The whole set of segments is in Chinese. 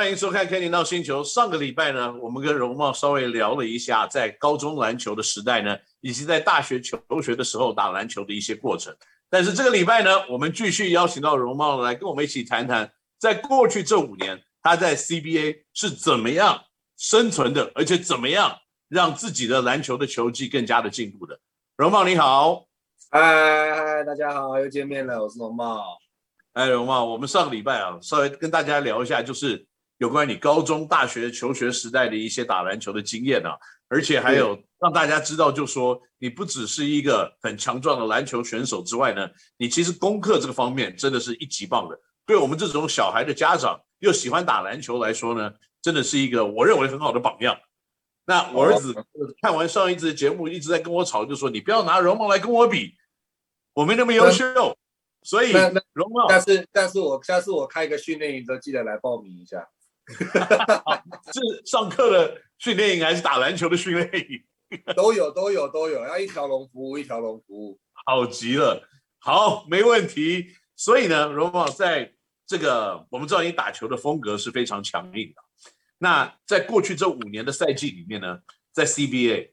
欢迎收看《Kenny NOW 星球》。上个礼拜呢，我们跟荣茂稍微聊了一下在高中篮球的时代呢，以及在大学求学的时候打篮球的一些过程。但是这个礼拜呢，我们继续邀请到荣茂来跟我们一起谈谈，在过去这五年他在 CBA 是怎么样生存的，而且怎么样让自己的篮球的球技更加的进步的。荣茂你好，嗨嗨，大家好，又见面了，我是荣茂。哎，荣茂，我们上个礼拜啊，稍微跟大家聊一下，就是有关你高中、大学求学时代的一些打篮球的经验啊，而且还有让大家知道，就说你不只是一个很强壮的篮球选手之外呢，你其实功课这个方面真的是一级棒的。对我们这种小孩的家长又喜欢打篮球来说呢，真的是一个我认为很好的榜样。那我儿子看完上一次的节目，一直在跟我吵，就说你不要拿容貌来跟我比，我没那么优秀。所以，那容貌，但是，但是我下次我开一个训练营，都记得来报名一下。是上课的训练营还是打篮球的训练营？都有，都有，都有，要一条龙服务，一条龙服务。好极了，好，没问题。所以呢，荣宝在这个我们知道你打球的风格是非常强硬的。那在过去这五年的赛季里面呢，在 CBA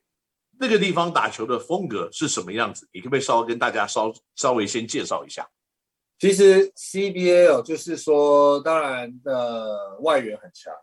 那个地方打球的风格是什么样子？你可不可以稍微跟大家稍稍微先介绍一下？其实 CBA 哦，就是说，当然的外援很强，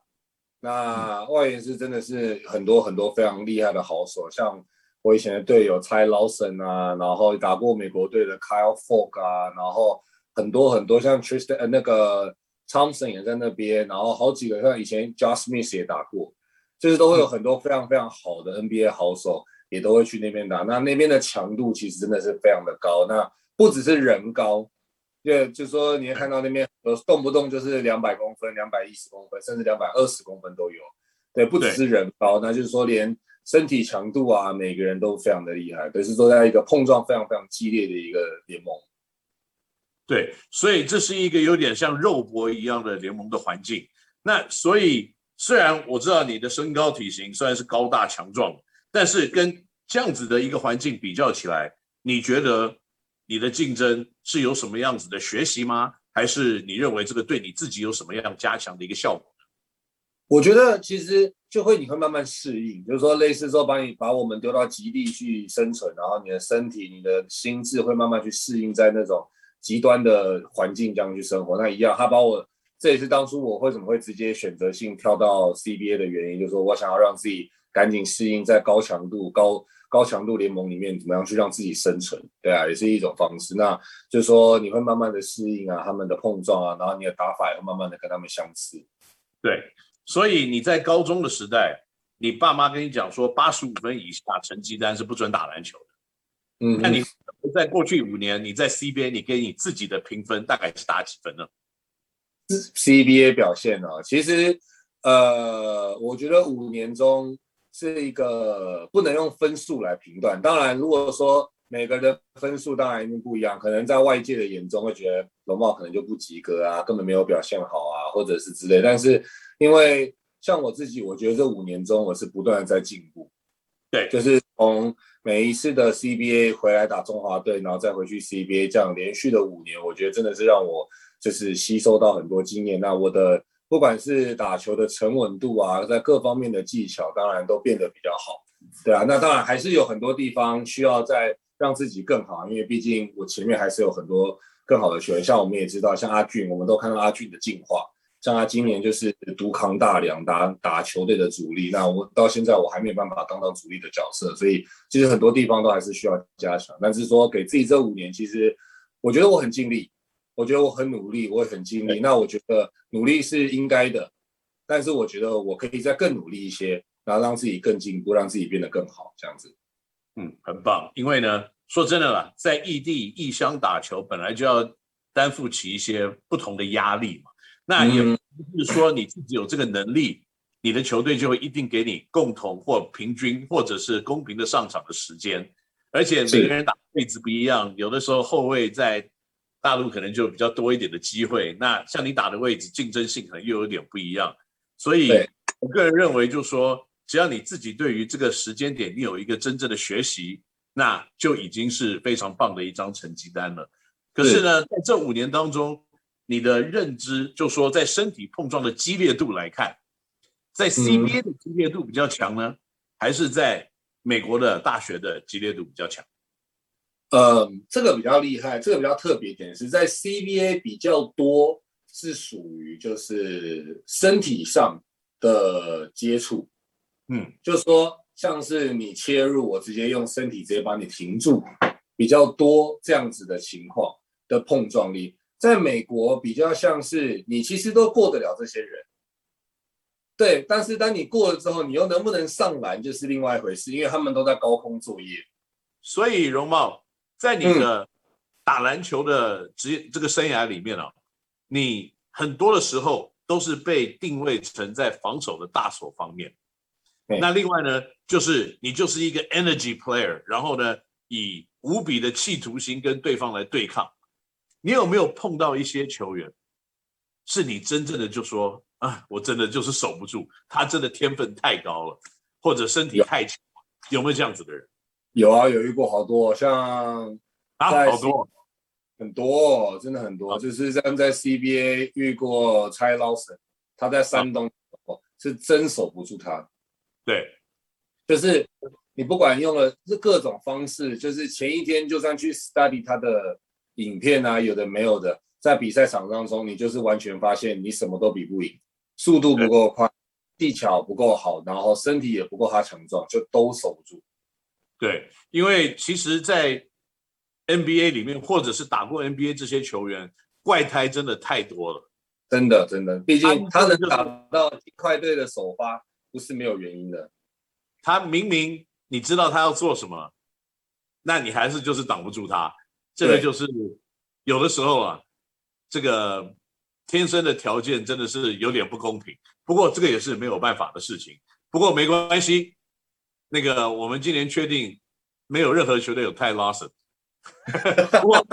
那外援是真的是很多很多非常厉害的好手，像我以前的队友 Ty Lawson 啊，然后打过美国队的 Kyle Fogg 啊，然后很多很多像 Tristan 呃那个 Thompson 也在那边，然后好几个像以前 Josh Smith 也打过，就是都会有很多非常非常好的 NBA 好手也都会去那边打，那那边的强度其实真的是非常的高，那不只是人高。对，就是说你会看到那边呃动不动就是两百公分、两百一十公分，甚至两百二十公分都有。对，不只是人高，那就是说连身体强度啊，每个人都非常的厉害。可，是说在一个碰撞非常非常激烈的一个联盟。对，所以这是一个有点像肉搏一样的联盟的环境。那所以虽然我知道你的身高体型虽然是高大强壮，但是跟这样子的一个环境比较起来，你觉得？你的竞争是有什么样子的学习吗？还是你认为这个对你自己有什么样加强的一个效果？我觉得其实就会你会慢慢适应，就是说类似说把你把我们丢到极地去生存，然后你的身体、你的心智会慢慢去适应在那种极端的环境这样去生活。那一样，他把我这也是当初我为什么会直接选择性跳到 CBA 的原因，就是说我想要让自己赶紧适应在高强度高。高强度联盟里面怎么样去让自己生存？对啊，也是一种方式。那就是说你会慢慢的适应啊，他们的碰撞啊，然后你的打法也会慢慢的跟他们相似。对，所以你在高中的时代，你爸妈跟你讲说八十五分以下成绩单是不准打篮球的。嗯，那你在过去五年你在 CBA，你给你自己的评分大概是打几分呢？CBA 表现呢、啊，其实呃，我觉得五年中。是一个不能用分数来评断。当然，如果说每个人的分数当然一定不一样，可能在外界的眼中会觉得容貌可能就不及格啊，根本没有表现好啊，或者是之类。但是因为像我自己，我觉得这五年中我是不断的在进步。对，就是从每一次的 CBA 回来打中华队，然后再回去 CBA，这样连续的五年，我觉得真的是让我就是吸收到很多经验。那我的。不管是打球的沉稳度啊，在各方面的技巧，当然都变得比较好，对啊。那当然还是有很多地方需要再让自己更好，因为毕竟我前面还是有很多更好的球员。像我们也知道，像阿俊，我们都看到阿俊的进化。像他今年就是独扛大梁，打打球队的主力。那我到现在我还没有办法当到主力的角色，所以其实很多地方都还是需要加强。但是说给自己这五年，其实我觉得我很尽力。我觉得我很努力，我也很尽力。那我觉得努力是应该的，但是我觉得我可以再更努力一些，然后让自己更进步，让自己变得更好，这样子。嗯，很棒。因为呢，说真的啦，在异地异乡打球，本来就要担负起一些不同的压力嘛。那也不是说你自己有这个能力，嗯、你的球队就会一定给你共同或平均或者是公平的上场的时间。而且每个人打的位置不一样，有的时候后卫在。大陆可能就比较多一点的机会，那像你打的位置竞争性可能又有点不一样，所以我个人认为，就是说，只要你自己对于这个时间点你有一个真正的学习，那就已经是非常棒的一张成绩单了。可是呢，在这五年当中，你的认知，就说在身体碰撞的激烈度来看，在 CBA 的激烈度比较强呢，嗯、还是在美国的大学的激烈度比较强？呃，这个比较厉害，这个比较特别点是在 CBA 比较多是属于就是身体上的接触，嗯，就说像是你切入，我直接用身体直接把你停住，比较多这样子的情况的碰撞力。在美国比较像是你其实都过得了这些人，对，但是当你过了之后，你又能不能上篮就是另外一回事，因为他们都在高空作业。所以荣茂在你的打篮球的职业这个生涯里面啊，你很多的时候都是被定位成在防守的大手方面。那另外呢，就是你就是一个 energy player，然后呢，以无比的企图心跟对方来对抗。你有没有碰到一些球员，是你真正的就说啊，我真的就是守不住，他真的天分太高了，或者身体太强，有，有没有这样子的人？有啊，有遇过好多，像啊，好多，很多，真的很多，啊、就是像在 CBA 遇过蔡老师，他在山东、啊、是真守不住他，对，就是你不管用了这各种方式，就是前一天就算去 study 他的。影片啊，有的没有的，在比赛场当中，你就是完全发现你什么都比不赢，速度不够快，技巧不够好，然后身体也不够他强壮，就都守不住。对，因为其实，在 NBA 里面，或者是打过 NBA 这些球员，怪胎真的太多了，真的真的，毕竟他能打到快队的首发，不是没有原因的。他明明你知道他要做什么，那你还是就是挡不住他。这个就是有的时候啊，这个天生的条件真的是有点不公平。不过这个也是没有办法的事情。不过没关系，那个我们今年确定没有任何球队有 Lawson。不过